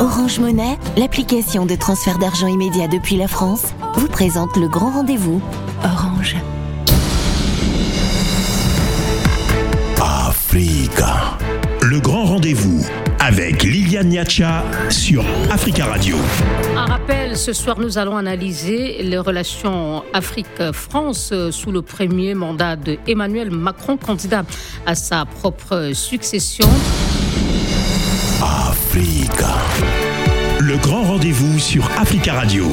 Orange Monnaie, l'application de transfert d'argent immédiat depuis la France, vous présente le grand rendez-vous. Orange. Africa. Le grand rendez-vous avec Liliane Niacha sur Africa Radio. Un rappel, ce soir nous allons analyser les relations Afrique-France sous le premier mandat de Emmanuel Macron, candidat à sa propre succession. Africa. Le grand rendez-vous sur Africa Radio.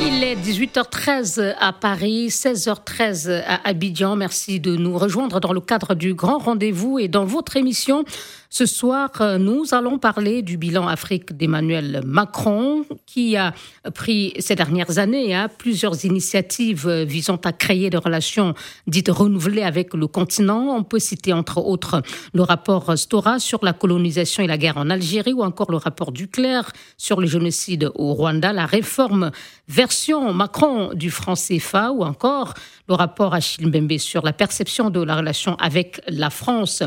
Il est 18h13 à Paris, 16h13 à Abidjan. Merci de nous rejoindre dans le cadre du grand rendez-vous et dans votre émission. Ce soir, nous allons parler du bilan Afrique d'Emmanuel Macron, qui a pris ces dernières années hein, plusieurs initiatives visant à créer des relations dites renouvelées avec le continent. On peut citer entre autres le rapport Stora sur la colonisation et la guerre en Algérie, ou encore le rapport Duclerc sur le génocide au Rwanda, la réforme version Macron du franc CFA, ou encore le rapport Achille Mbembe sur la perception de la relation avec la France.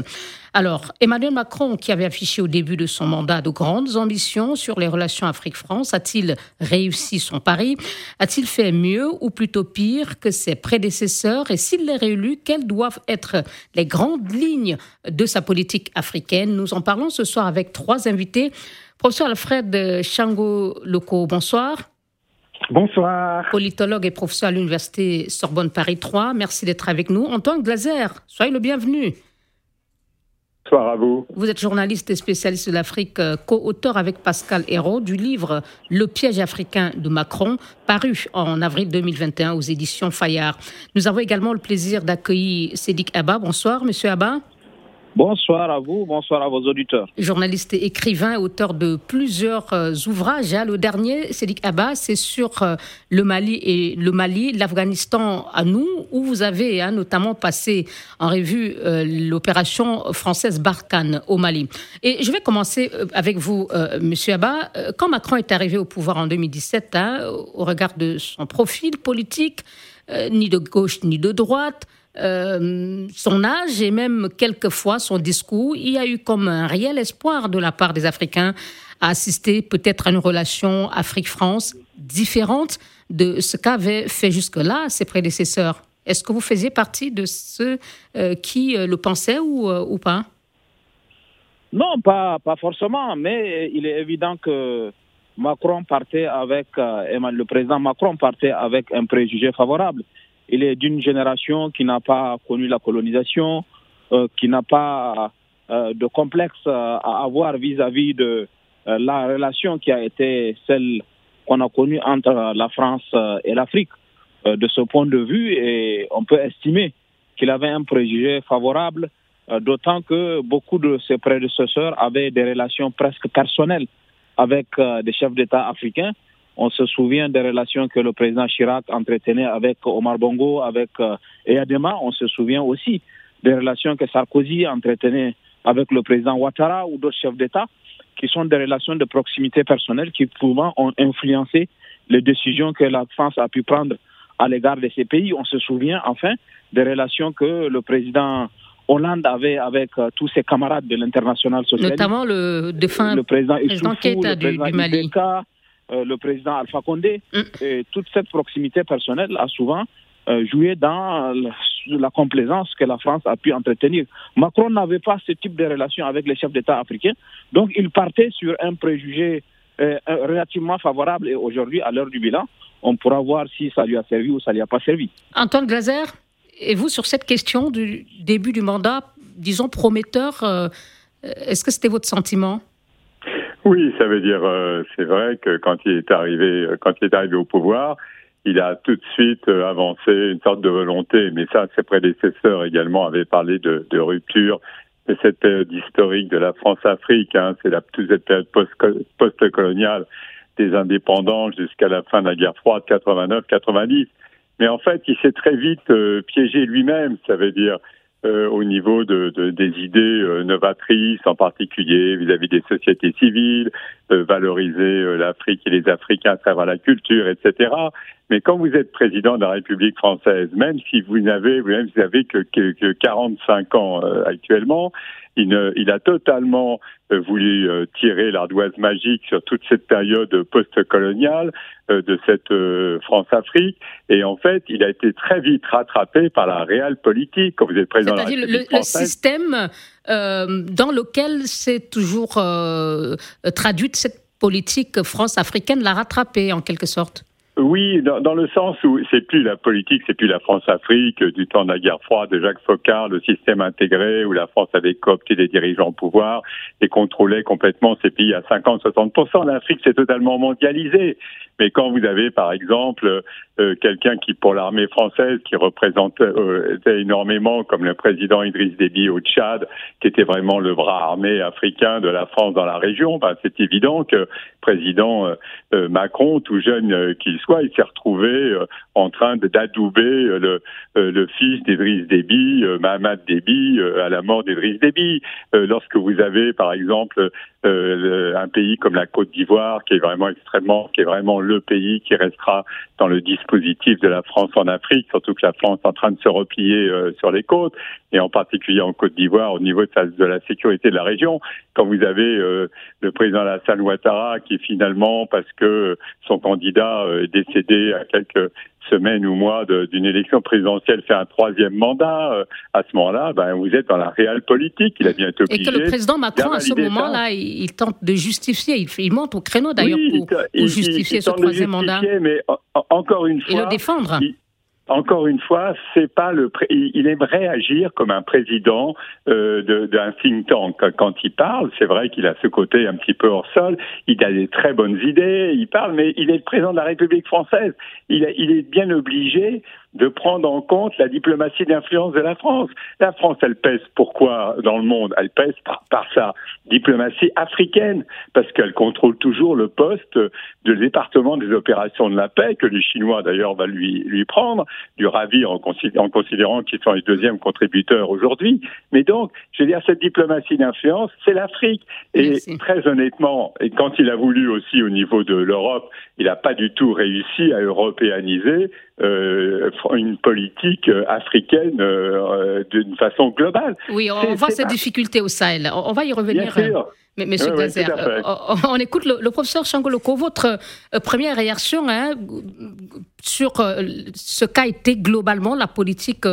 Alors, Emmanuel Macron, qui avait affiché au début de son mandat de grandes ambitions sur les relations Afrique-France, a-t-il réussi son pari? A-t-il fait mieux ou plutôt pire que ses prédécesseurs? Et s'il est réélu, quelles doivent être les grandes lignes de sa politique africaine? Nous en parlons ce soir avec trois invités. Professeur Alfred Chango Loco, bonsoir. Bonsoir. Politologue et professeur à l'Université Sorbonne Paris 3, merci d'être avec nous. Antoine Glaser, soyez le bienvenu. Bonsoir à vous. Vous êtes journaliste et spécialiste de l'Afrique, co-auteur avec Pascal Hérault du livre Le piège africain de Macron, paru en avril 2021 aux éditions Fayard. Nous avons également le plaisir d'accueillir Sédic Abba. Bonsoir, monsieur Abba. Bonsoir à vous, bonsoir à vos auditeurs. Journaliste et écrivain, auteur de plusieurs euh, ouvrages. Hein. Le dernier, Sédic Abba, c'est sur euh, le Mali et le Mali, l'Afghanistan à nous, où vous avez hein, notamment passé en revue euh, l'opération française Barkhane au Mali. Et je vais commencer avec vous, monsieur Abba. Quand Macron est arrivé au pouvoir en 2017, hein, au regard de son profil politique, ni de gauche ni de droite, euh, son âge et même quelquefois son discours, il y a eu comme un réel espoir de la part des Africains à assister peut-être à une relation Afrique-France différente de ce qu'avaient fait jusque-là ses prédécesseurs. Est-ce que vous faisiez partie de ceux euh, qui euh, le pensaient ou, ou pas? Non, pas, pas forcément, mais il est évident que Macron partait avec, le président Macron partait avec un préjugé favorable il est d'une génération qui n'a pas connu la colonisation, euh, qui n'a pas euh, de complexe euh, à avoir vis-à-vis de la relation qui a été celle qu'on a connue entre la France et l'Afrique. de ce point de vue, on peut estimer qu'il avait un préjugé favorable, d'autant que beaucoup de ses prédécesseurs avaient des relations presque personnelles avec des chefs d'État africains on se souvient des relations que le président Chirac entretenait avec Omar Bongo, avec euh, Eyadema. On se souvient aussi des relations que Sarkozy entretenait avec le président Ouattara ou d'autres chefs d'État, qui sont des relations de proximité personnelle qui souvent ont influencé les décisions que la France a pu prendre à l'égard de ces pays. On se souvient enfin des relations que le président Hollande avait avec euh, tous ses camarades de l'international socialiste. Notamment le défunt le président, président Keita du, du Mali. Euh, le président Alpha Condé. Mm. Et toute cette proximité personnelle a souvent euh, joué dans la complaisance que la France a pu entretenir. Macron n'avait pas ce type de relation avec les chefs d'État africains, donc il partait sur un préjugé euh, relativement favorable. Et aujourd'hui, à l'heure du bilan, on pourra voir si ça lui a servi ou ça ne lui a pas servi. Antoine Glaser, et vous sur cette question du début du mandat, disons prometteur, est-ce que c'était votre sentiment? Oui, ça veut dire, euh, c'est vrai que quand il est arrivé, euh, quand il est arrivé au pouvoir, il a tout de suite euh, avancé une sorte de volonté. Mais ça, ses prédécesseurs également avaient parlé de, de rupture de cette période historique de la France-Afrique. Hein, c'est la toute cette période post-coloniale des indépendants jusqu'à la fin de la guerre froide 89-90. Mais en fait, il s'est très vite piégé lui-même. Ça veut dire euh, au niveau de, de, des idées euh, novatrices, en particulier vis-à-vis des sociétés civiles, valoriser l'Afrique et les Africains à travers la culture, etc. Mais quand vous êtes président de la République française, même si vous n'avez même si vous avez que, que, que 45 ans actuellement, il, il, a totalement voulu tirer l'ardoise magique sur toute cette période post-coloniale de cette France-Afrique. Et en fait, il a été très vite rattrapé par la réelle politique. Quand vous êtes président de la République le, le système euh, dans lequel c'est toujours euh, traduite cette politique France-africaine l'a rattrapé en quelque sorte. Oui, dans, dans, le sens où c'est plus la politique, c'est plus la France-Afrique du temps de la guerre froide de Jacques Foccart, le système intégré où la France avait coopté des dirigeants au pouvoir et contrôlait complètement ces pays à 50-60%. L'Afrique s'est totalement mondialisée. Mais quand vous avez, par exemple, euh, quelqu'un qui, pour l'armée française, qui représentait euh, énormément, comme le président Idriss Déby au Tchad, qui était vraiment le bras armé africain de la France dans la région, ben, c'est évident que président euh, Macron, tout jeune qu'il soit, il s'est retrouvé en train d'adouber le, fils d'Idriss Déby, Mahamad Déby, à la mort d'Idriss Déby. lorsque vous avez, par exemple, un pays comme la Côte d'Ivoire, qui est vraiment extrêmement, qui est vraiment pays qui restera dans le dispositif de la France en Afrique, surtout que la France est en train de se replier euh, sur les côtes, et en particulier en Côte d'Ivoire au niveau de, la sécurité de la région. Quand vous avez euh, le président Alassane Ouattara qui finalement, parce que son candidat euh, est décédé à quelques semaines ou mois d'une élection présidentielle fait un troisième mandat, à ce moment-là, ben, vous êtes dans la réelle politique. Il a bien été obligé. Et que le président Macron, à ce moment-là, il, tente de justifier, il, il monte au créneau d'ailleurs pour, justifier ce troisième mandat. Mais encore une fois. Et le défendre encore une fois, c'est pas le. Il aimerait agir comme un président euh, d'un think tank. Quand il parle, c'est vrai qu'il a ce côté un petit peu hors sol. Il a des très bonnes idées. Il parle, mais il est le président de la République française. Il est bien obligé de prendre en compte la diplomatie d'influence de la France. La France, elle pèse pourquoi dans le monde? Elle pèse par, par sa diplomatie africaine, parce qu'elle contrôle toujours le poste de département des opérations de la paix, que les Chinois d'ailleurs va lui, lui prendre, du ravi en, en considérant qu'ils sont les deuxièmes contributeurs aujourd'hui. Mais donc, je veux dire, cette diplomatie d'influence, c'est l'Afrique. Et très honnêtement, et quand il a voulu aussi au niveau de l'Europe, il n'a pas du tout réussi à européaniser euh, une politique euh, africaine euh, d'une façon globale. Oui, on voit ces difficultés au Sahel. On va y revenir. Mais, Monsieur oui, on, écoute le, professeur Changoloko. Votre première réaction hein, sur ce qu'a été globalement la politique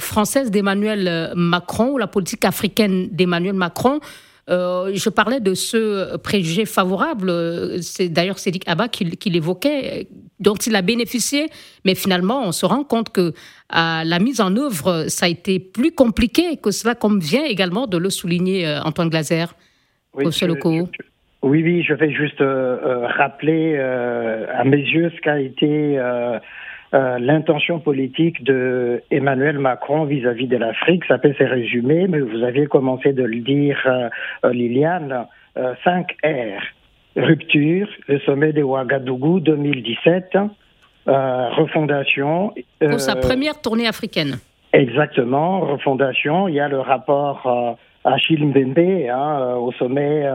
française d'Emmanuel Macron ou la politique africaine d'Emmanuel Macron euh, je parlais de ce préjugé favorable, c'est d'ailleurs Cédric Abba qui, l'évoquait, dont il a bénéficié, mais finalement on se rend compte que à la mise en œuvre, ça a été plus compliqué que cela, comme vient également de le souligner euh, Antoine Glaser. Oui, oui, oui, je vais juste euh, rappeler à mes yeux ce qu'a été euh, l'intention politique de Emmanuel Macron vis-à-vis de l'Afrique. Ça peut se résumer, mais vous aviez commencé de le dire, euh, euh, Liliane, 5 R. Rupture, le sommet de Ouagadougou 2017, refondation. Pour sa première tournée africaine. Exactement, refondation. Il y a le rapport Achille Mbembe hein, au sommet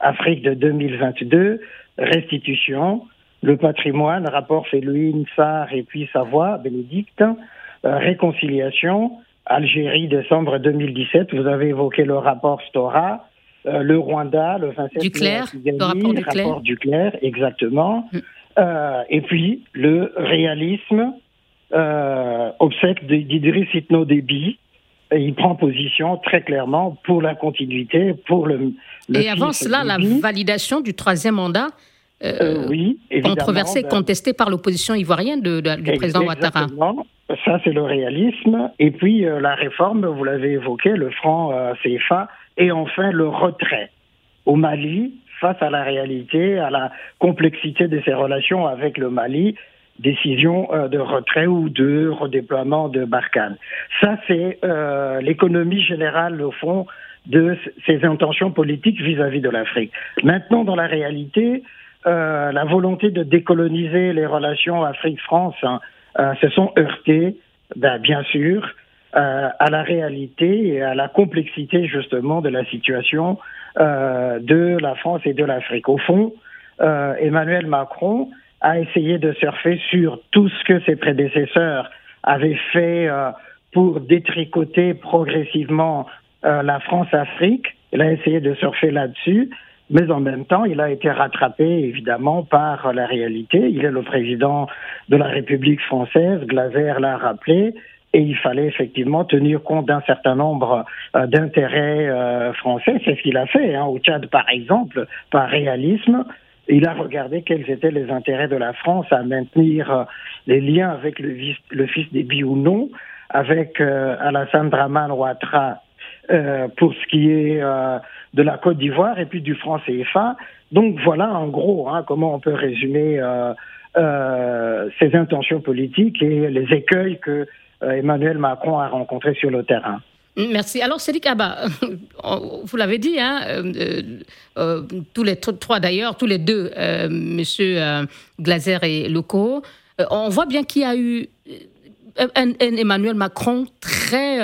Afrique de 2022, restitution le patrimoine, rapport Féluine, Sarr et puis Savoie, Bénédicte, euh, réconciliation, Algérie, décembre 2017, vous avez évoqué le rapport Stora, euh, le Rwanda, le 27 Duclerc, le rapport Duclerc. rapport exactement, mm. euh, et puis le réalisme, obsèque d'Idriss Itno Déby, il prend position très clairement pour la continuité, pour le. le et avant cela, la validation du troisième mandat euh, euh, oui, controversé, ben, contesté par l'opposition ivoirienne de, du président Ouattara. Ça, c'est le réalisme. Et puis, euh, la réforme, vous l'avez évoqué, le franc CFA. Et enfin, le retrait au Mali face à la réalité, à la complexité de ses relations avec le Mali, décision de retrait ou de redéploiement de Barkhane. Ça, c'est l'économie générale, au fond, de ses intentions politiques vis-à-vis -vis de l'Afrique. Maintenant, dans la réalité, euh, la volonté de décoloniser les relations Afrique-France hein, euh, se sont heurtées, ben, bien sûr, euh, à la réalité et à la complexité justement de la situation euh, de la France et de l'Afrique. Au fond, euh, Emmanuel Macron a essayé de surfer sur tout ce que ses prédécesseurs avaient fait pour détricoter progressivement la France-Afrique. Il a essayé de surfer là-dessus, mais en même temps, il a été rattrapé évidemment par la réalité. Il est le président de la République française, Glaser l'a rappelé, et il fallait effectivement tenir compte d'un certain nombre euh, d'intérêts euh, français. C'est ce qu'il a fait. Hein. Au Tchad, par exemple, par réalisme, il a regardé quels étaient les intérêts de la France à maintenir euh, les liens avec le, le fils des ou non, avec Alassane Draman Ouattara pour ce qui est de la Côte d'Ivoire et puis du franc CFA. Donc voilà en gros hein, comment on peut résumer ses intentions politiques et les écueils que euh, Emmanuel Macron a rencontré sur le terrain. Merci. Alors, Cédric Abba, vous l'avez dit, hein, euh, euh, tous les trois d'ailleurs, tous les deux, euh, M. Glaser et Leco, on voit bien qu'il y a eu un, Emmanuel Macron très,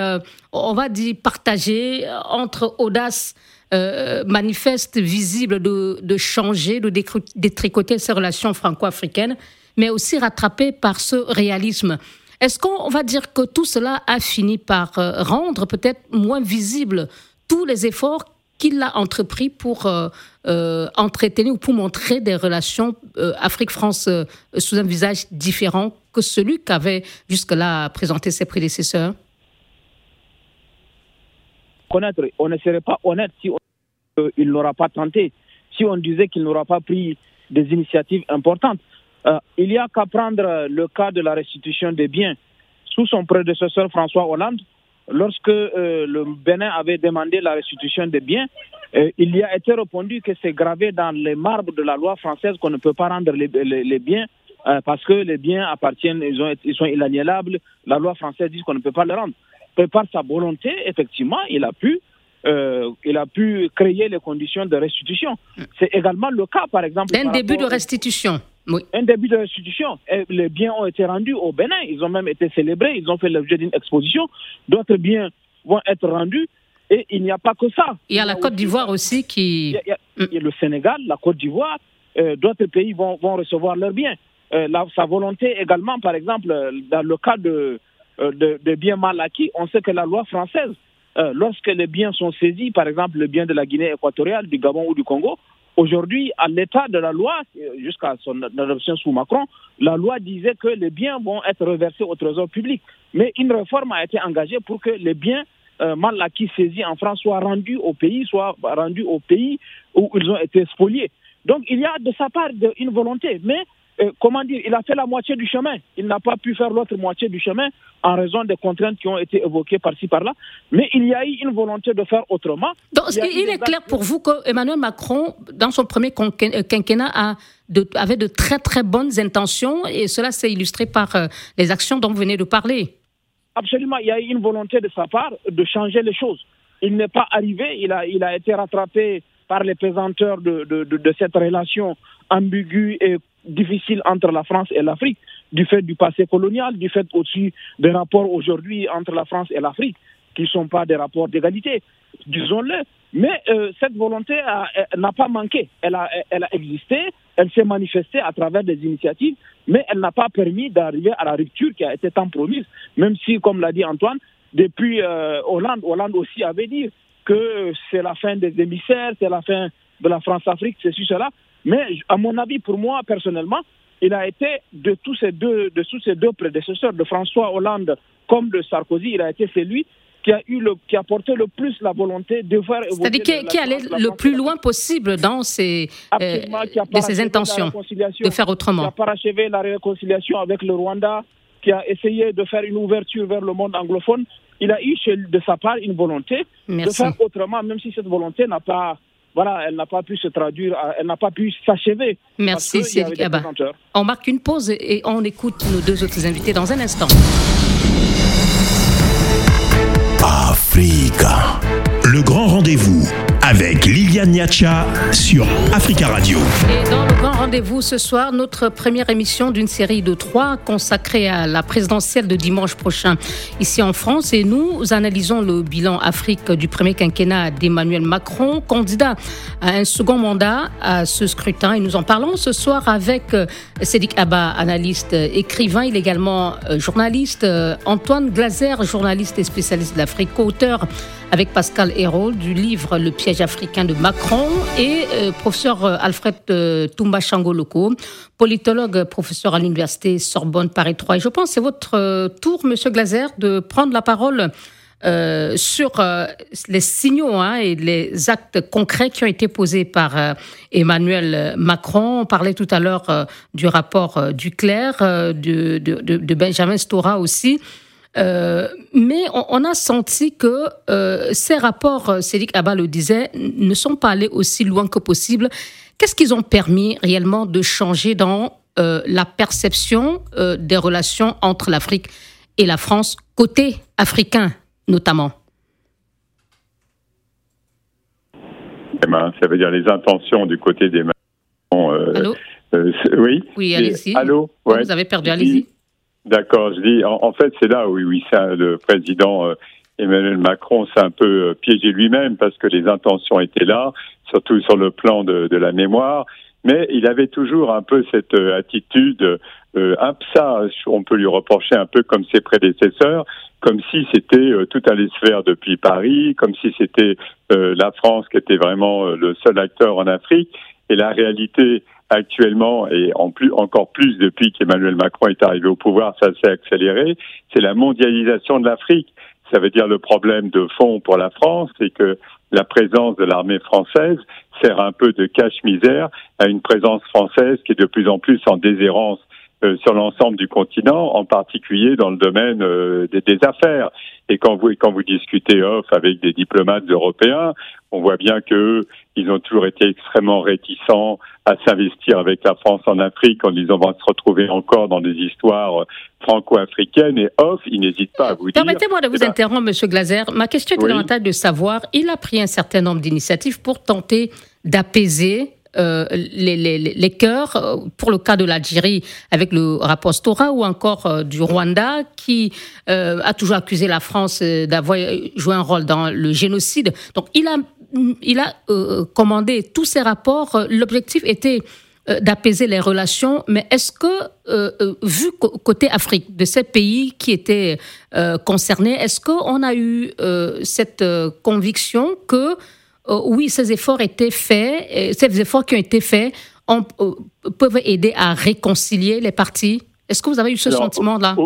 on va dire, partagé entre audace manifeste, visible de, de changer, de détricoter ses relations franco-africaines, mais aussi rattrapé par ce réalisme. Est-ce qu'on va dire que tout cela a fini par euh, rendre peut-être moins visible tous les efforts qu'il a entrepris pour euh, euh, entretenir ou pour montrer des relations Afrique-France sous un visage différent que celui qu'avaient jusque-là présenté ses prédécesseurs? Connaître, on ne serait pas honnête si il n'aura pas tenté, si on disait qu'il n'aura pas pris des initiatives importantes. Euh, il y a qu'à prendre le cas de la restitution des biens. Sous son prédécesseur François Hollande, lorsque euh, le Bénin avait demandé la restitution des biens, euh, il y a été répondu que c'est gravé dans les marbres de la loi française qu'on ne peut pas rendre les, biens parce que les biens appartiennent, ils, ont, ils sont inaliénables. La loi française dit qu'on ne peut pas les rendre. Et par sa volonté, effectivement, il a pu il a pu créer les conditions de restitution. C'est également le cas, par exemple. Un début de restitution. Un début de restitution. les biens ont été rendus au Bénin. Ils ont même été célébrés. Ils ont fait l'objet d'une exposition. D'autres biens vont être rendus. Et il n'y a pas que ça. Il y a la Côte d'Ivoire aussi qui. Il y, a, le Sénégal, la Côte d'Ivoire. Euh, d'autres pays vont, vont, recevoir leurs biens. Euh, sa volonté également, par exemple, dans le cas de, euh, de, de, biens mal acquis, on sait que la loi française, lorsque les biens sont saisis, par exemple le bien de la Guinée équatoriale, du Gabon ou du Congo, Aujourd'hui, à l'état de la loi, jusqu'à son adoption sous Macron, la loi disait que les biens vont être reversés au trésor public. Mais une réforme a été engagée pour que les biens euh, mal acquis saisis en France soient rendus au pays, soient rendus au pays où ils ont été spoliés. Donc il y a de sa part une volonté, mais euh, comment dire, il a fait la moitié du chemin. Il n'a pas pu faire l'autre moitié du chemin en raison des contraintes qui ont été évoquées par-ci par-là. Mais il y a eu une volonté de faire autrement. Donc, il, est clair pour vous que Emmanuel Macron, dans son premier euh, quinquennat, a avait de très très bonnes intentions et cela s'est illustré par euh, les actions dont vous venez de parler. Absolument, il y a eu une volonté de sa part de changer les choses. Il n'est pas arrivé, il a, il a été rattrapé par les pesanteurs de, de, de cette relation ambiguë et difficile entre la France et l'Afrique, du fait du passé colonial, du fait aussi des rapports aujourd'hui entre la France et l'Afrique, qui ne sont pas des rapports d'égalité, disons-le. Mais euh, cette volonté n'a pas manqué, elle a, existé, elle s'est manifestée à travers des initiatives, mais elle n'a pas permis d'arriver à la rupture qui a été tant promise, même si, comme l'a dit Antoine, depuis euh, Hollande, Hollande aussi avait dit que c'est la fin des émissaires, c'est la fin de la France-Afrique, c'est cela. Mais à mon avis, pour moi personnellement, il a été de tous ces deux, de tous ces deux prédécesseurs, de François Hollande comme de Sarkozy, il a été celui qui a eu le, qui a porté le plus la volonté de faire C'est-à-dire qui, qui allait le plus loin possible dans ses, euh, de ses intentions de faire autrement. Qui a parachevé la réconciliation avec le Rwanda, qui a essayé de faire une ouverture vers le monde anglophone. Il a eu de sa part une volonté de faire autrement, même si cette volonté n'a pas voilà, elle n'a pas pu se traduire, elle n'a pas pu s'achever. Merci, Cédric On marque une pause et on écoute nos deux autres invités dans un instant. Africa, le grand rendez-vous avec Liliane Niacha sur Africa Radio. Et dans le grand rendez-vous ce soir, notre première émission d'une série de trois consacrée à la présidentielle de dimanche prochain ici en France. Et nous analysons le bilan Afrique du premier quinquennat d'Emmanuel Macron, candidat à un second mandat à ce scrutin. Et nous en parlons ce soir avec euh, Cédric Abba, analyste, écrivain. Il est également euh, journaliste. Euh, Antoine Glazer, journaliste et spécialiste de l'Afrique, auteur avec Pascal Hérault du livre Le piège africain de Macron et euh, professeur euh, Alfred euh, Toumba Changoloko, politologue, professeur à l'université Sorbonne Paris 3. Et je pense que c'est votre tour, Monsieur Glazer, de prendre la parole sur les signaux hein, et les actes concrets qui ont été posés par Emmanuel Macron. On parlait tout à l'heure du rapport du Clerc, de, de, de, Benjamin Stora aussi. Euh, mais on, a senti que euh, ces rapports, euh, Cédric Abba le disait, ne sont pas allés aussi loin que possible. Qu'est-ce qu'ils ont permis réellement de changer dans la perception des relations entre l'Afrique et la France, côté africain notamment? Eh ben, Ça veut dire les intentions du côté des... Allô? Oui Oui, allez-y. Allô? Vous avez perdu, allez-y. D'accord, je dis, en, fait, c'est là où oui, ça, le président euh, Emmanuel Macron s'est un peu euh, piégé lui-même parce que les intentions étaient là, surtout sur le plan de, de la mémoire, mais il avait toujours un peu cette euh, attitude, un, ça, on peut lui reprocher un peu comme ses prédécesseurs, comme si c'était tout allait se faire depuis Paris, comme si c'était la France qui était vraiment le seul acteur en Afrique. Et la réalité, actuellement et en plus encore plus depuis qu'Emmanuel Macron est arrivé au pouvoir, ça s'est accéléré, c'est la mondialisation de l'Afrique. Ça veut dire le problème de fond pour la France, c'est que la présence de l'armée française sert un peu de cache-misère à une présence française qui est de plus en plus en déshérence euh, sur l'ensemble du continent, en particulier dans le domaine euh, des, des, affaires. Et quand vous quand vous discutez off avec des diplomates européens, on voit bien que ils ont toujours été extrêmement réticents à s'investir avec la France en Afrique en disant on va se retrouver encore dans des histoires franco-africaines et off, ils n'hésitent pas à vous dire. Permettez-moi de vous interrompre, Monsieur Glaser. Ma question est de savoir, il a pris un certain nombre d'initiatives pour tenter d'apaiser euh, les, les, les, cœurs, euh, pour le cas de l'Algérie avec le rapport Stora ou encore euh, du Rwanda qui a toujours accusé la France d'avoir joué un rôle dans le génocide. Donc il a, il a commandé tous ces rapports. L'objectif était d'apaiser les relations, mais est-ce que, vu côté Afrique, de ces pays qui étaient concernés, est-ce qu'on a eu cette conviction que euh, oui, ces efforts étaient faits, ces efforts qui ont été faits on, euh, peuvent aider à réconcilier les parties? Est-ce que vous avez eu ce sentiment-là?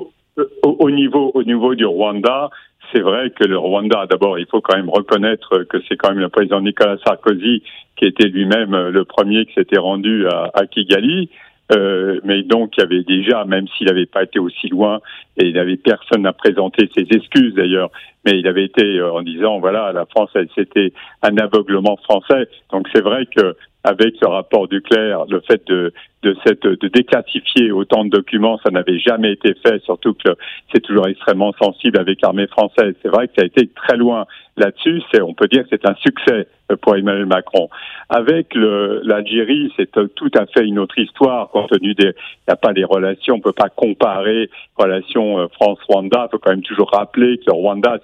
au, niveau, au niveau du Rwanda, c'est vrai que le Rwanda, d'abord, il faut quand même reconnaître que c'est quand même le président Nicolas Sarkozy qui était lui-même le premier qui s'était rendu à, à Kigali. Euh, mais donc il y avait déjà, même s'il n'avait pas été aussi loin, et il n'avait personne à présenter ses excuses d'ailleurs, mais il avait été euh, en disant voilà la France c'était un aveuglement français. Donc c'est vrai que avec ce rapport du Clair, le fait de, de, cette, de déclassifier autant de documents, ça n'avait jamais été fait, surtout que c'est toujours extrêmement sensible avec l'armée française. C'est vrai que ça a été très loin là-dessus. C'est, on peut dire que c'est un succès pour Emmanuel Macron. Avec l'Algérie, c'est tout à fait une autre histoire, compte tenu des, il n'y a pas des relations, on peut pas comparer relations euh, France-Rwanda. Il faut quand même toujours rappeler que Rwanda,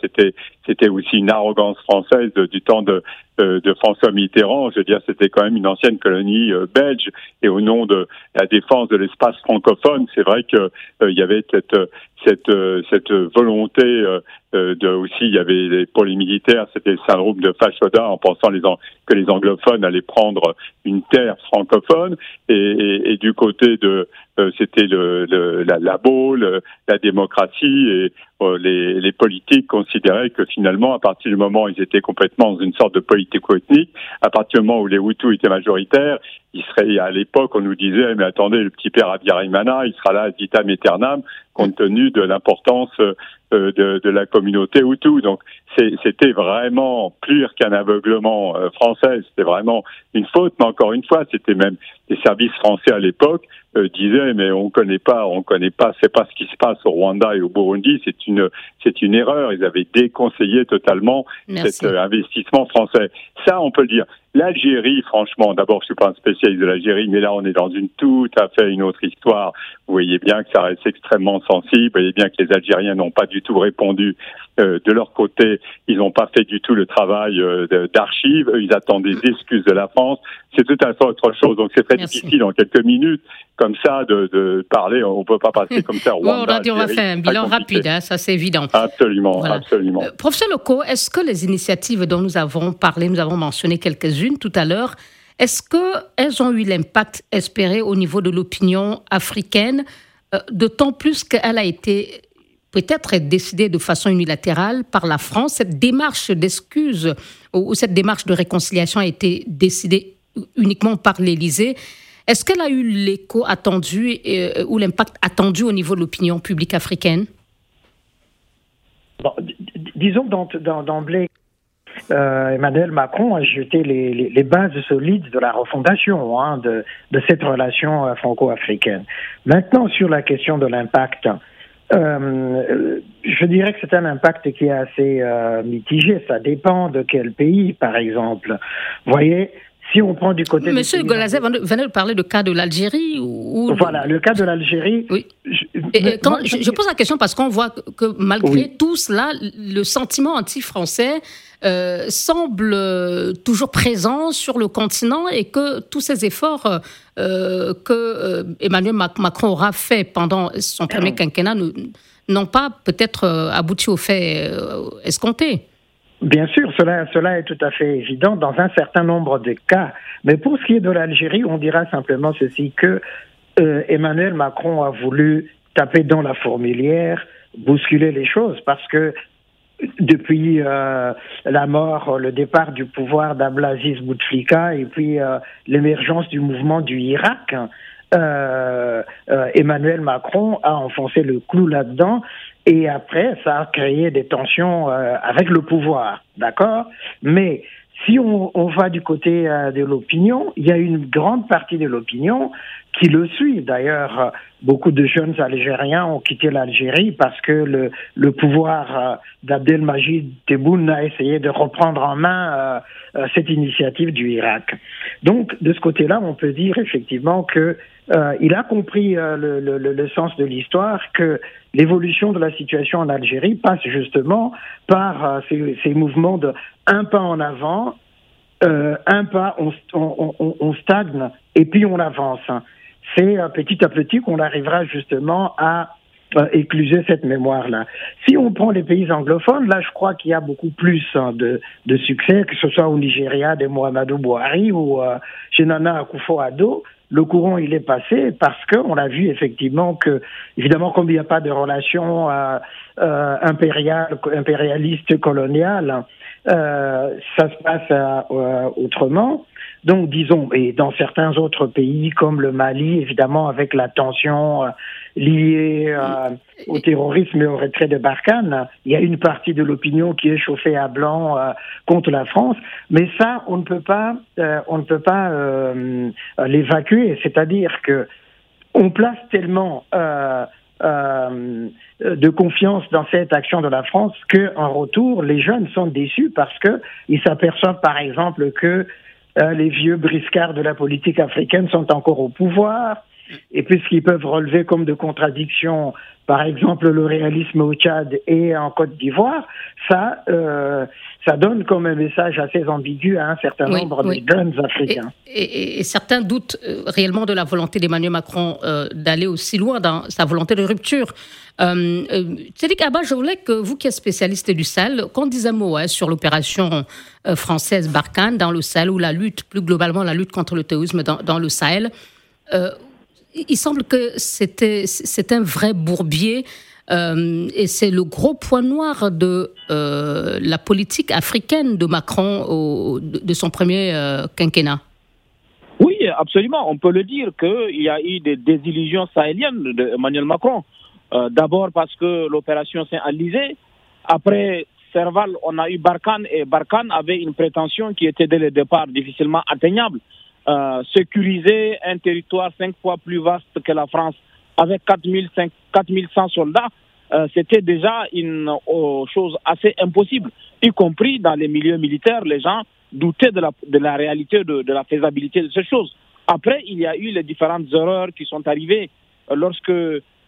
c'était, aussi une arrogance française du temps de, de François Mitterrand. Je veux dire, c'était quand même une ancienne colonie euh, belge. Et au nom de la défense de l'espace francophone, c'est vrai que euh, il y avait cette cette cette volonté de aussi il y avait pour les militaires c'était le syndrome de Fashoda en pensant les, que les anglophones allaient prendre une terre francophone et, et, et du côté de c'était le, le, la, la la démocratie et les, les politiques considéraient que finalement à partir du moment où ils étaient complètement dans une sorte de politique ethnique à partir du moment où les Hutus étaient majoritaires, il serait à l'époque on nous disait mais attendez le petit père Abiyarimana il sera là vitam aeternam compte tenu de l'importance euh, de, de, la communauté Hutu. Donc c'était vraiment plus qu'un aveuglement euh, français, c'était vraiment une faute. Mais encore une fois, c'était même les services français à l'époque euh, disaient mais on connaît pas, on connaît pas, c'est pas ce qui se passe au Rwanda et au Burundi, c'est une c'est une erreur. Ils avaient déconseillé totalement cet investissement français. Ça, on peut le dire. L'Algérie, franchement, d'abord, je suis pas un spécialiste de l'Algérie, mais là, on est dans une tout à fait une autre histoire. Vous voyez bien que ça reste extrêmement sensible. Vous voyez bien que les Algériens n'ont pas du tout répondu euh, de leur côté. Ils n'ont pas fait du tout le travail euh, d'archives. Ils attendent des excuses de la France. C'est tout à fait autre chose. Donc, c'est très difficile en quelques minutes, comme ça, de, de parler. On ne peut pas passer comme ça. Rwanda, on va faire un bilan rapide, hein, ça c'est évident. Absolument, absolument. Euh, professeur est-ce que les initiatives dont nous avons parlé, nous avons mentionné quelques-unes, tout à l'heure. Est-ce qu'elles ont eu l'impact espéré au niveau de l'opinion africaine, euh, d'autant plus qu'elle a été peut-être décidée de façon unilatérale par la France? Cette démarche d'excuse ou cette démarche de réconciliation a été décidée uniquement par l'Élysée. Est-ce qu'elle a eu l'écho attendu euh, ou l'impact attendu au niveau de l'opinion publique africaine? Disons d'emblée euh, Emmanuel Macron a jeté les, les, bases solides de la refondation hein, de, de, cette relation euh, franco-africaine. Maintenant, sur la question de l'impact, euh, je dirais que c'est un impact qui est assez euh, mitigé. Ça dépend de quel pays, par exemple. Vous voyez, si on prend du côté. Monsieur Golazet venait de parler du cas de l'Algérie. Ou... Voilà, le cas de l'Algérie. Oui. Je, quand, je, pose la question parce qu'on voit que malgré tout cela, le sentiment anti-français euh, semble euh, toujours présent sur le continent et que tous ces efforts euh, que Emmanuel Macron aura fait pendant son premier quinquennat n'ont pas peut-être abouti aux faits escomptés. Bien sûr, cela, cela est tout à fait évident dans un certain nombre de cas. Mais pour ce qui est de l'Algérie, on dira simplement ceci que euh, Emmanuel Macron a voulu taper dans la fourmilière, bousculer les choses, parce que depuis euh, la mort, le départ du pouvoir d'Ablaziz Bouteflika et puis euh, l'émergence du mouvement du Irak, euh, euh, Emmanuel Macron a enfoncé le clou là-dedans et après ça a créé des tensions euh, avec le pouvoir, d'accord? Mais si on, on, va du côté de l'opinion, il y a une grande partie de l'opinion qui le suit. D'ailleurs, beaucoup de jeunes Algériens ont quitté l'Algérie parce que le, pouvoir d'Abdelmajid Tebboune a essayé de reprendre en main cette initiative du Irak. Donc, de ce côté-là, on peut dire effectivement que euh, il a compris euh, le, sens de l'histoire que l'évolution de la situation en Algérie passe justement par euh, ces, mouvements de un pas en avant, euh, un pas on, on, stagne et puis on avance. C'est petit à petit qu'on arrivera justement à écluser cette mémoire-là. Si on prend les pays anglophones, là, je crois qu'il y a beaucoup plus hein, de, de, succès, que ce soit au Nigeria de Muhammadu Buhari ou euh, chez Nana Akufo-Addo, le courant il est passé parce qu'on a vu effectivement que évidemment comme il n'y a pas de relation euh, euh, impériale impérialiste coloniale euh, ça se passe euh, autrement donc disons et dans certains autres pays comme le Mali évidemment avec la tension euh, liée au terrorisme et au retrait de Barkhane il y a une partie de l'opinion qui est chauffée à blanc contre la France. Mais ça on ne peut pas on ne peut pas l'évacuer. C'est-à-dire que on place tellement euh, euh, de confiance dans cette action de la France qu'en retour, les jeunes sont déçus parce que ils s'aperçoivent, par exemple, que euh, les vieux briscards de la politique africaine sont encore au pouvoir, et puisqu'ils peuvent relever comme de contradictions, par exemple, le réalisme au Tchad et en Côte d'Ivoire, ça, euh, ça donne comme un message assez ambigu à un certain nombre de jeunes africains. Et, certains doutent euh, réellement de la volonté d'Emmanuel Macron euh, d'aller aussi loin dans sa volonté de rupture. Euh, Cédric Abba, je voulais que vous qui êtes spécialiste du Sahel, qu'on dise un mot hein, sur l'opération française Barkhane dans le Sahel ou la lutte, plus globalement la lutte contre le terrorisme dans, dans le Sahel il semble que c'est un vrai bourbier. Euh, et c'est le gros point noir de euh, la politique africaine de Macron de, son premier euh, quinquennat. Oui, absolument. On peut le dire qu'il y a eu des désillusions sahéliennes d'Emmanuel Macron. D'abord parce que l'opération s'est enlisée. Après Serval, on a eu Barkhane et Barkhane avait une prétention qui était dès le départ difficilement atteignable. Euh, sécuriser un territoire cinq fois plus vaste que la France avec 4100 soldats, euh, c'était déjà une chose assez impossible, y compris dans les milieux militaires. Les gens doutaient de la, de la réalité, de, la faisabilité de ces choses. Après, il y a eu les différentes erreurs qui sont arrivées lorsque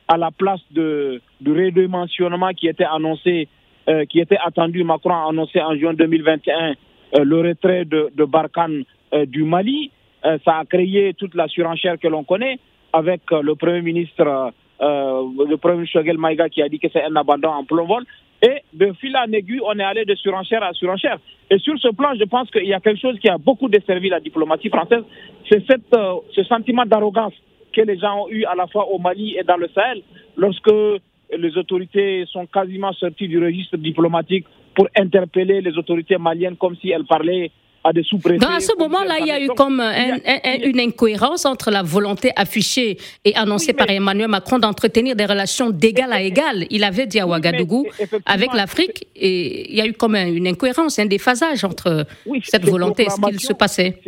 à la place de, du redimensionnement qui était annoncé, euh, qui était attendu, Macron a annoncé en juin 2021 euh, le retrait de, de Barkhane euh, du Mali. Ça a créé toute la surenchère que l'on connaît avec le Premier ministre, le Premier ministre Maïga qui a dit que c'est un abandon en plomb vol. Et de fil en aiguille, on est allé de surenchère à surenchère. Et sur ce plan, je pense qu'il y a quelque chose qui a beaucoup desservi la diplomatie française, c'est ce sentiment d'arrogance que les gens ont eu à la fois au Mali et dans le Sahel, lorsque les autorités sont quasiment sorties du registre diplomatique pour interpeller les autorités maliennes comme si elles parlaient à des sous-préfets. à ce moment-là, il y a eu comme une incohérence entre la volonté affichée et annoncée par Emmanuel Macron d'entretenir des relations d'égal à égal. Il avait dit à Ouagadougou avec l'Afrique et il y a eu comme une incohérence, un déphasage entre cette volonté et ce qu'il se passait.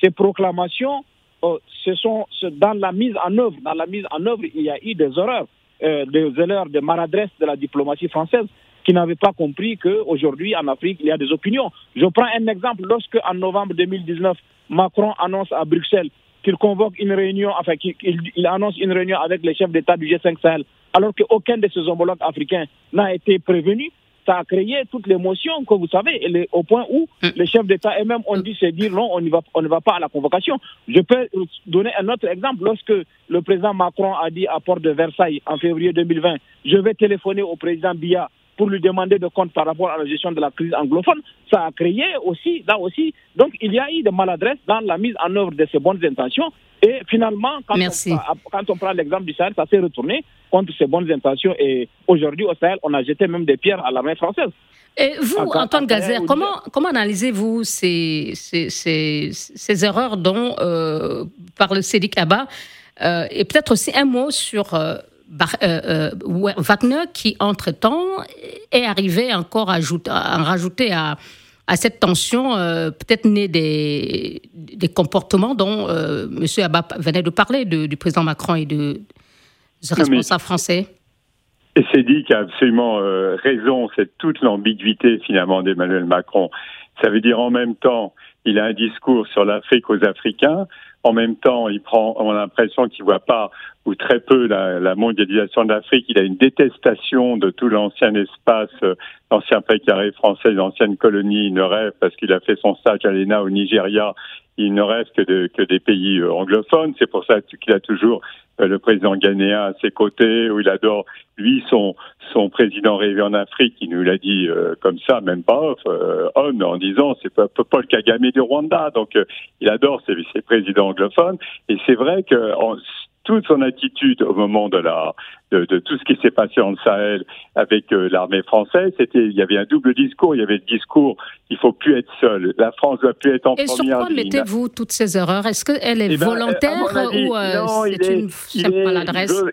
Ces proclamations Oh, ce sont dans la mise en œuvre, dans la mise en œuvre, il y a eu des erreurs, euh, des erreurs de maladresse de la diplomatie française qui n'avaient pas compris qu'aujourd'hui en Afrique il y a des opinions. Je prends un exemple. Lorsque en novembre 2019 Macron annonce à Bruxelles qu'il convoque une réunion, enfin qu'il il annonce une réunion avec les chefs d'État du G5 Sahel, alors qu'aucun de ses homologues africains n'a été prévenu, ça a créé toute l'émotion que vous savez, au point où mm. les chefs d'État eux-mêmes ont dit se dire non, on, va, on ne va pas à la convocation. Je peux donner un autre exemple. Lorsque le président Macron a dit à Port de Versailles en février 2020, je vais téléphoner au président Biya pour lui demander de compte par rapport à la gestion de la crise anglophone, ça a créé aussi, là aussi, donc il y a eu de maladresse dans la mise en œuvre de ces bonnes intentions. Et finalement, quand, On, quand on prend l'exemple du Sahel, ça s'est retourné contre ces bonnes intentions. Et aujourd'hui, au Sahel, on a jeté même des pierres à la main française. Et vous, Antoine Gazer, comment, comment analysez-vous ces, ces, ces, erreurs dont euh, parle Sédic Abba euh, Et peut-être aussi un mot sur euh, Wagner qui, entre-temps, est arrivé encore à, ajouter, à rajouter à, à cette tension, peut-être née des, des comportements dont M. Abba venait de parler, du président Macron et de, des responsables français. Et c'est dit qu'il a absolument euh, raison, c'est toute l'ambiguïté finalement d'Emmanuel Macron. Ça veut dire en même temps, il a un discours sur l'Afrique aux Africains, en même temps, il prend, on a l'impression qu'il voit pas ou très peu la, mondialisation de l'Afrique. Il a une détestation de tout l'ancien espace, euh, l'ancien précaré français, l'ancienne colonie. Il ne rêve parce qu'il a fait son stage à l'ENA au Nigeria. Il ne rêve que, de, que des pays euh, anglophones. C'est pour ça qu'il a toujours euh, le président ghanéen à ses côtés, où il adore, lui, son, son président rêvé en Afrique, il nous l'a dit euh, comme ça, même pas euh, on, en disant c'est Paul Kagame du Rwanda, donc il adore ses, ses présidents anglophones, et c'est vrai que toute son attitude au moment de la de, de tout ce qui s'est passé en Sahel avec euh, l'armée française, c'était il y avait un double discours. Il y avait le discours il faut plus être seul, la France doit plus être en Et première sur quoi mettez-vous toutes ces erreurs? Est-ce qu'elle est, est eh ben, volontaire ou euh, c'est une simple maladresse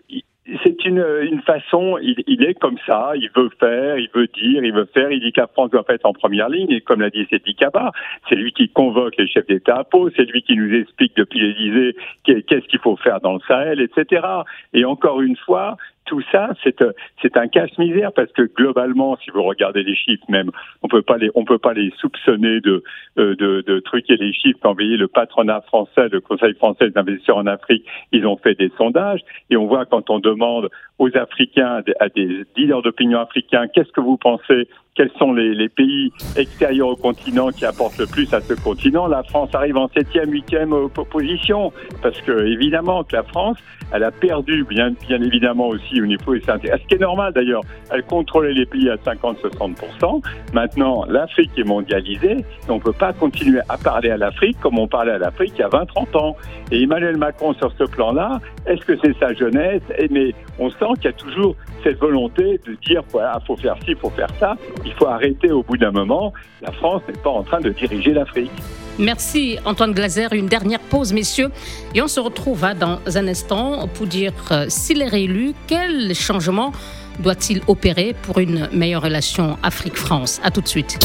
c'est une, une façon, il, est comme ça, il veut faire, il veut dire, il veut faire, il dit que France doit être en première ligne, et comme l'a dit Cédric Kaba, c'est lui qui convoque les chefs d'État à Pau, c'est lui qui nous explique depuis l'Élysée qu'est-ce qu'il faut faire dans le Sahel, etc. Et encore une fois, tout ça, c'est euh, un casse-misère parce que globalement, si vous regardez les chiffres, même on peut pas les on peut pas les soupçonner de euh, de, de truquer les chiffres. Quand vous voyez le patronat français, le Conseil français d'investisseurs en Afrique, ils ont fait des sondages et on voit quand on demande aux Africains, à des leaders d'opinion africains, qu'est-ce que vous pensez? Quels sont les, les, pays extérieurs au continent qui apportent le plus à ce continent? La France arrive en septième, huitième position parce que évidemment que la France, elle a perdu bien, bien évidemment aussi au niveau des Ce qui est normal d'ailleurs, elle contrôlait les pays à 50-60%. Maintenant, l'Afrique est mondialisée on ne peut pas continuer à parler à l'Afrique comme on parlait à l'Afrique il y a 20-30 ans. Et Emmanuel Macron sur ce plan-là, est-ce que c'est sa jeunesse? Mais on sent qu'il y a toujours cette volonté de dire voilà, faut faire ci, faut faire ça. Il faut arrêter au bout d'un moment. La France n'est pas en train de diriger l'Afrique. Merci Antoine Glaser. Une dernière pause, messieurs. Et on se retrouve hein, dans un instant pour dire euh, s'il est réélu, quel changement doit-il opérer pour une meilleure relation Afrique-France? A tout de suite.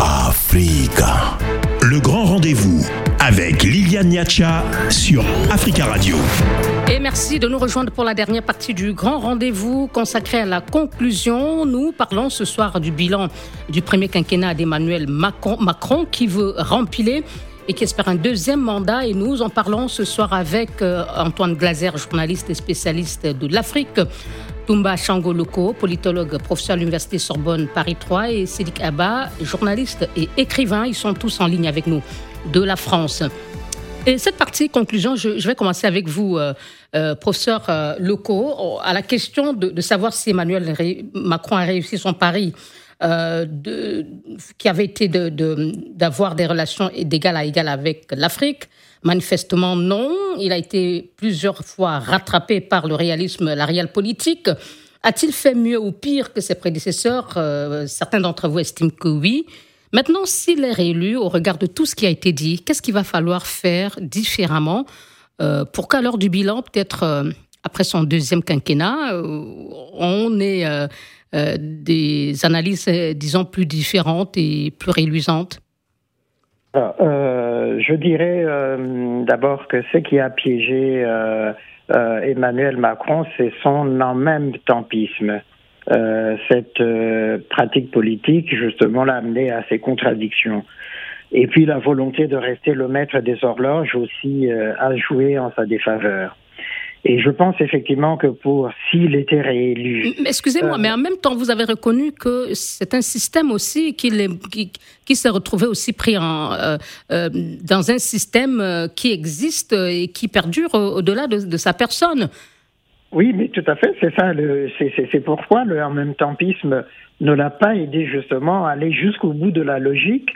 Africa. Le grand rendez-vous avec Liliane Niacha sur Africa Radio. Merci de nous rejoindre pour la dernière partie du grand rendez-vous consacré à la conclusion. Nous parlons ce soir du bilan du premier quinquennat d'Emmanuel Macron, Macron qui veut rempiler et qui espère un deuxième mandat. Et nous en parlons ce soir avec euh, Antoine Glaser, journaliste et spécialiste de l'Afrique. Toumba Changoloko, politologue, professeur à l'Université Sorbonne Paris 3, et Sédic Abba, journaliste et écrivain. Ils sont tous en ligne avec nous de la France. Et cette partie conclusion, je, vais commencer avec vous, euh, euh, professeur euh, Loco, à la question de, savoir si Emmanuel Macron a réussi son pari. De, qui avait été d'avoir des relations d'égal à égal avec l'Afrique. Manifestement, non. Il a été plusieurs fois rattrapé par le réalisme, la réelle politique. A-t-il fait mieux ou pire que ses prédécesseurs? Euh, Certains d'entre vous estiment que oui. Maintenant, s'il est réélu, au regard de tout ce qui a été dit, qu'est-ce qu'il va falloir faire différemment euh, pour qu'à l'heure du bilan, peut-être euh, après son deuxième quinquennat, on ait des analyses, disons, plus différentes et plus réluisantes? Euh, je dirais euh, d'abord que ce qui a piégé euh, Emmanuel Macron, c'est son en même tempisme. Cette pratique politique, justement, l'a amené à ces contradictions. Et puis la volonté de rester le maître des horloges aussi a joué en sa défaveur. Et je pense effectivement que pour s'il était réélu. Excusez-moi, euh, mais en même temps, vous avez reconnu que c'est un système aussi qui, qui, qui s'est retrouvé aussi pris en, euh, euh, dans un système qui existe et qui perdure au-delà de, sa personne. Oui, mais tout à fait, c'est ça. C'est pourquoi le en même tempisme ne l'a pas aidé justement à aller jusqu'au bout de la logique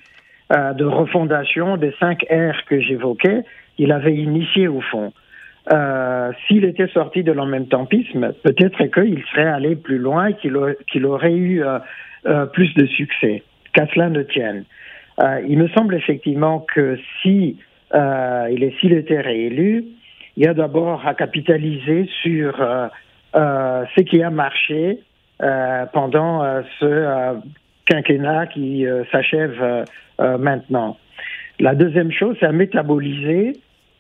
de refondation des cinq R que j'évoquais. Il avait initié au fond. Euh, s'il était sorti de l'en même tempisme, peut-être qu'il serait allé plus loin et qu'il aurait eu euh, euh, plus de succès. Qu'à cela ne tienne. il me semble effectivement que si s'il était réélu, il y a d'abord à capitaliser sur ce qui a marché pendant ce quinquennat qui s'achève maintenant. La deuxième chose, c'est à métaboliser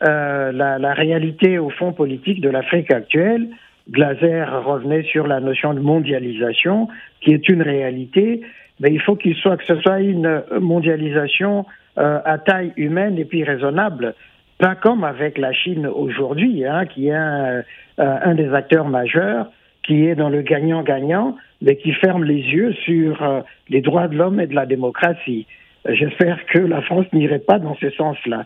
euh, la, réalité au fond politique de l'Afrique actuelle. Glaser revenait sur la notion de mondialisation, qui est une réalité, mais il faut qu'il soit que ce soit une mondialisation euh, à taille humaine et puis raisonnable, pas comme avec la Chine aujourd'hui, hein, qui est un, euh, un, des acteurs majeurs, qui est dans le gagnant-gagnant, mais qui ferme les yeux sur euh, les droits de l'homme et de la démocratie. J'espère que la France n'irait pas dans ce sens-là.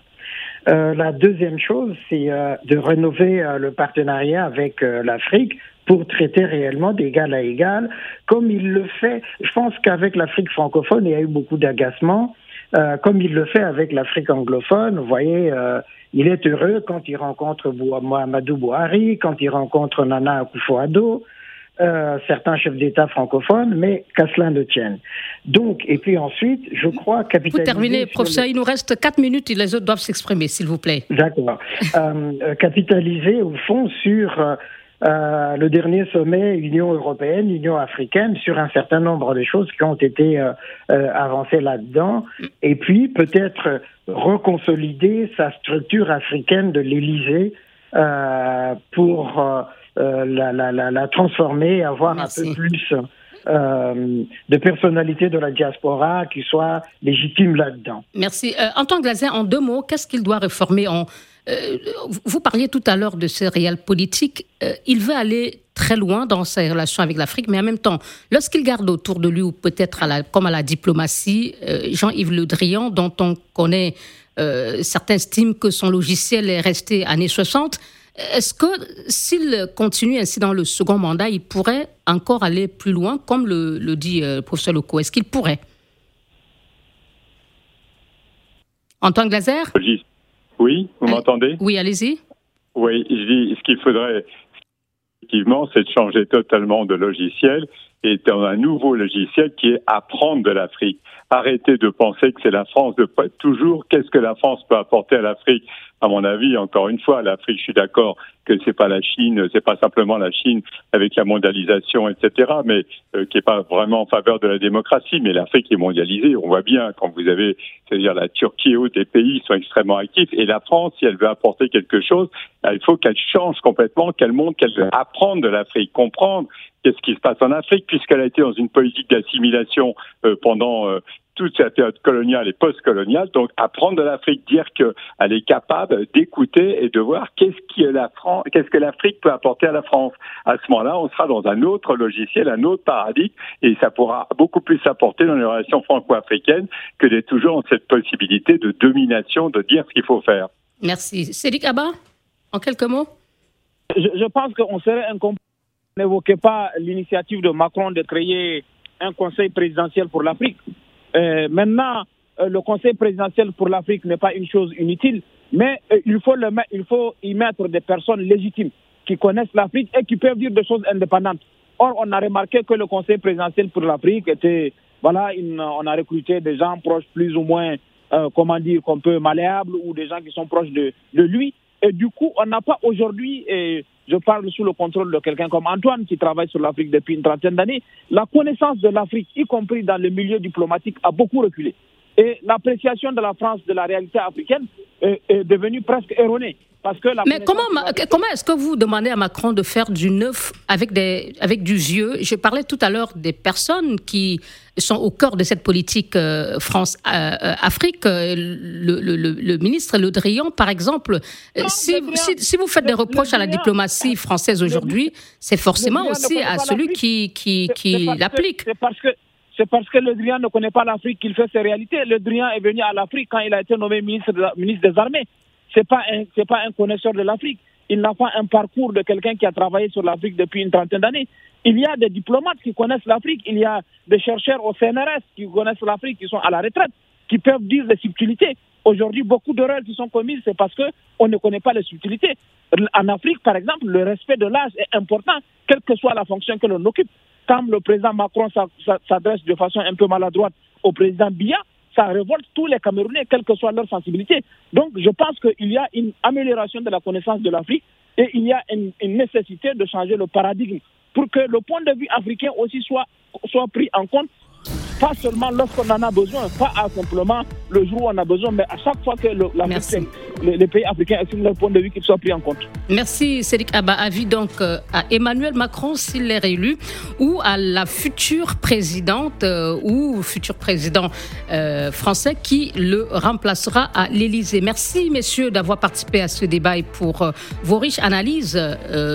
Euh, la deuxième chose, c'est euh, de rénover euh, le partenariat avec l'Afrique pour traiter réellement d'égal à égal, comme il le fait. Je pense qu'avec l'Afrique francophone, il y a eu beaucoup d'agacement, comme il le fait avec l'Afrique anglophone. Vous voyez, il est heureux quand il rencontre Mohamedou Bouhari, quand il rencontre Nana Akufo-Addo. Euh, certains chefs d'État francophones, mais qu'à cela ne tienne. Donc, et puis ensuite, je crois capitaliser... Vous terminez, professeur, il nous reste quatre minutes et les autres doivent s'exprimer, s'il vous plaît. D'accord. Euh, euh, capitaliser, au fond, sur le dernier sommet Union européenne, Union africaine, sur un certain nombre de choses qui ont été avancées là-dedans, et puis peut-être reconsolider sa structure africaine de l'Élysée pour euh, la, la, la, la, transformer, avoir un peu plus euh, de personnalité de la diaspora qui soit légitime là-dedans. Merci. Euh, Antoine Glazin, en deux mots, qu'est-ce qu'il doit réformer en, euh, Vous parliez tout à l'heure de ce réel politique. il veut aller très loin dans ses relations avec l'Afrique, mais en même temps, lorsqu'il garde autour de lui, ou peut-être comme à la diplomatie, Jean-Yves Le Drian, dont on connaît, certains estiment que son logiciel est resté années 60, est-ce que s'il continue ainsi dans le second mandat, il pourrait encore aller plus loin, comme le, dit le euh, professeur Leco Est-ce qu'il pourrait? Antoine Glaser? Oui, vous m'entendez? Oui, allez-y. Oui, je dis ce qu'il faudrait effectivement, c'est de changer totalement de logiciel et dans un nouveau logiciel qui est apprendre de l'Afrique. Arrêtez de penser que c'est la France de toujours qu'est-ce que la France peut apporter à l'Afrique? À mon avis, encore une fois, l'Afrique, je suis d'accord que c'est pas la Chine, c'est pas simplement la Chine avec la mondialisation, etc., mais euh, qui est pas vraiment en faveur de la démocratie. Mais l'Afrique est mondialisée. On voit bien quand vous avez, c'est-à-dire la Turquie et autres, des pays sont extrêmement actifs. Et la France, si elle veut apporter quelque chose, il faut qu'elle change complètement, qu'elle montre qu'elle veut apprendre de l'Afrique, comprendre qu'est-ce qui se passe en Afrique, puisqu'elle a été dans une politique d'assimilation euh, pendant euh, toute cette période coloniale et post-coloniale. Donc, apprendre de l'Afrique, dire qu'elle est capable d'écouter et de voir qu'est-ce que la France, qu'est-ce que l'Afrique peut apporter à la France. À ce moment-là, on sera dans un autre logiciel, un autre paradigme, et ça pourra beaucoup plus apporter dans les relations franco-africaines que d'être toujours dans cette possibilité de domination, de dire ce qu'il faut faire. Merci. Cédric Abba, en quelques mots? Je, je pense qu'on serait incompétent n'évoquez pas l'initiative de Macron de créer un conseil présidentiel pour l'Afrique. Euh, maintenant, euh, le conseil présidentiel pour l'Afrique n'est pas une chose inutile, mais euh, il, faut y mettre des personnes légitimes qui connaissent l'Afrique et qui peuvent dire des choses indépendantes. Or, on a remarqué que le conseil présidentiel pour l'Afrique était, voilà, on a recruté des gens proches plus ou moins, comment dire, qu'on peut malléables ou des gens qui sont proches de, lui. Et du coup, on n'a pas aujourd'hui, je parle sous le contrôle de quelqu'un comme Antoine qui travaille sur l'Afrique depuis une trentaine d'années, la connaissance de l'Afrique, y compris dans le milieu diplomatique, a beaucoup reculé. Et l'appréciation de la France de la réalité africaine est, devenue presque erronée. Parce que Mais comment, comment est-ce que vous demandez à Macron de faire du neuf avec, des, avec du vieux? Je parlais tout à l'heure des personnes qui sont au cœur de cette politique euh, France-Afrique. Euh, le, le, le, ministre Le Drian, par exemple, euh, si, si, vous faites des reproches à la diplomatie française aujourd'hui, c'est forcément aussi à celui qui, qui, qui l'applique. C'est parce que c'est parce que Le Drian ne connaît pas l'Afrique qu'il fait ses réalités. Le Drian est venu à l'Afrique quand il a été nommé ministre, ministre des Armées. Ce n'est pas, un, pas un connaisseur de l'Afrique. Il n'a pas un parcours de quelqu'un qui a travaillé sur l'Afrique depuis une trentaine d'années. Il y a des diplomates qui connaissent l'Afrique. Il y a des chercheurs au CNRS qui connaissent l'Afrique, qui sont à la retraite, qui peuvent dire des subtilités. Aujourd'hui, beaucoup d'erreurs qui sont commises, c'est parce qu'on ne connaît pas les subtilités. En Afrique, par exemple, le respect de l'âge est important, quelle que soit la fonction que l'on occupe. Quand le président Macron s'adresse de façon un peu maladroite au président Biya, ça révolte tous les Camerounais, quelle que soit leur sensibilité. Donc, je pense qu'il y a une amélioration de la connaissance de l'Afrique et il y a une, nécessité de changer le paradigme pour que le point de vue africain aussi soit, soit pris en compte pas seulement lorsqu'on en a besoin, pas simplement le jour où on a besoin, mais à chaque fois que le, les, pays africains estiment leur point de vue qu'ils soient pris en compte. Merci Cédric Abba. Avis donc euh, à Emmanuel Macron s'il est réélu ou à la future présidente euh, ou futur président euh, français qui le remplacera à l'Élysée. Merci messieurs d'avoir participé à ce débat et pour vos riches analyses.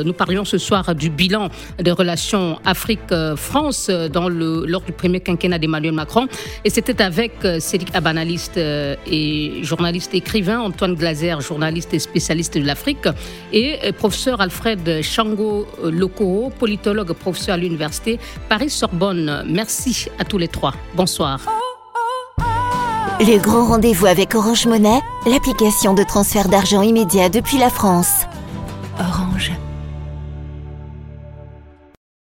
nous parlions ce soir du bilan des relations Afrique-France dans le, lors du premier quinquennat d'Emmanuel Macron. Et c'était avec Cédric Abba, analyste et journaliste écrivain, Antoine Glaser journaliste et spécialiste de l'Afrique, et professeur Alfred Chango Lokoro, politologue, professeur à l'université Paris-Sorbonne. Merci à tous les trois. Bonsoir. Le grand rendez-vous avec Orange Monnaie, l'application de transfert d'argent immédiat depuis la France.